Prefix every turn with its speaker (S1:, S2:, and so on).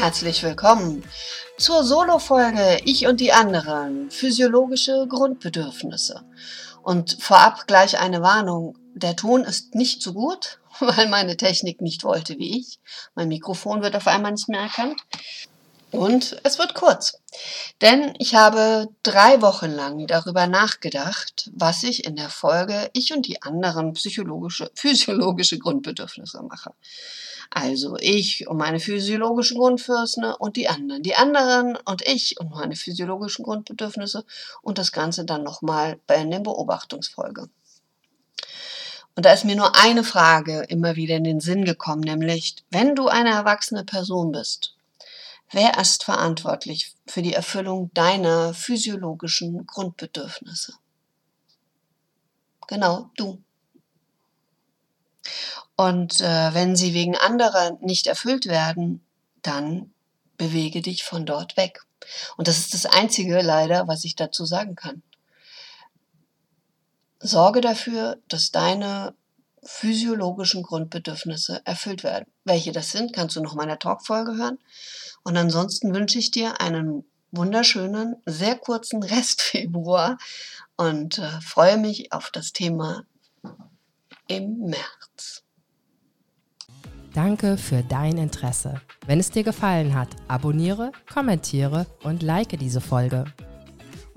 S1: Herzlich willkommen zur Solo-Folge Ich und die anderen, physiologische Grundbedürfnisse. Und vorab gleich eine Warnung, der Ton ist nicht so gut, weil meine Technik nicht wollte wie ich. Mein Mikrofon wird auf einmal nicht mehr erkannt. Und es wird kurz, denn ich habe drei Wochen lang darüber nachgedacht, was ich in der Folge Ich und die anderen psychologische, physiologische Grundbedürfnisse mache. Also ich und meine physiologischen Grundbedürfnisse und die anderen. Die anderen und ich und meine physiologischen Grundbedürfnisse und das Ganze dann nochmal bei der Beobachtungsfolge. Und da ist mir nur eine Frage immer wieder in den Sinn gekommen, nämlich, wenn du eine erwachsene Person bist, wer ist verantwortlich für die Erfüllung deiner physiologischen Grundbedürfnisse? Genau, du. Und äh, wenn sie wegen anderer nicht erfüllt werden, dann bewege dich von dort weg. Und das ist das Einzige leider, was ich dazu sagen kann. Sorge dafür, dass deine physiologischen Grundbedürfnisse erfüllt werden. Welche das sind, kannst du noch mal in der Talkfolge hören. Und ansonsten wünsche ich dir einen wunderschönen, sehr kurzen Rest Februar und äh, freue mich auf das Thema im März.
S2: Danke für dein Interesse. Wenn es dir gefallen hat, abonniere, kommentiere und like diese Folge.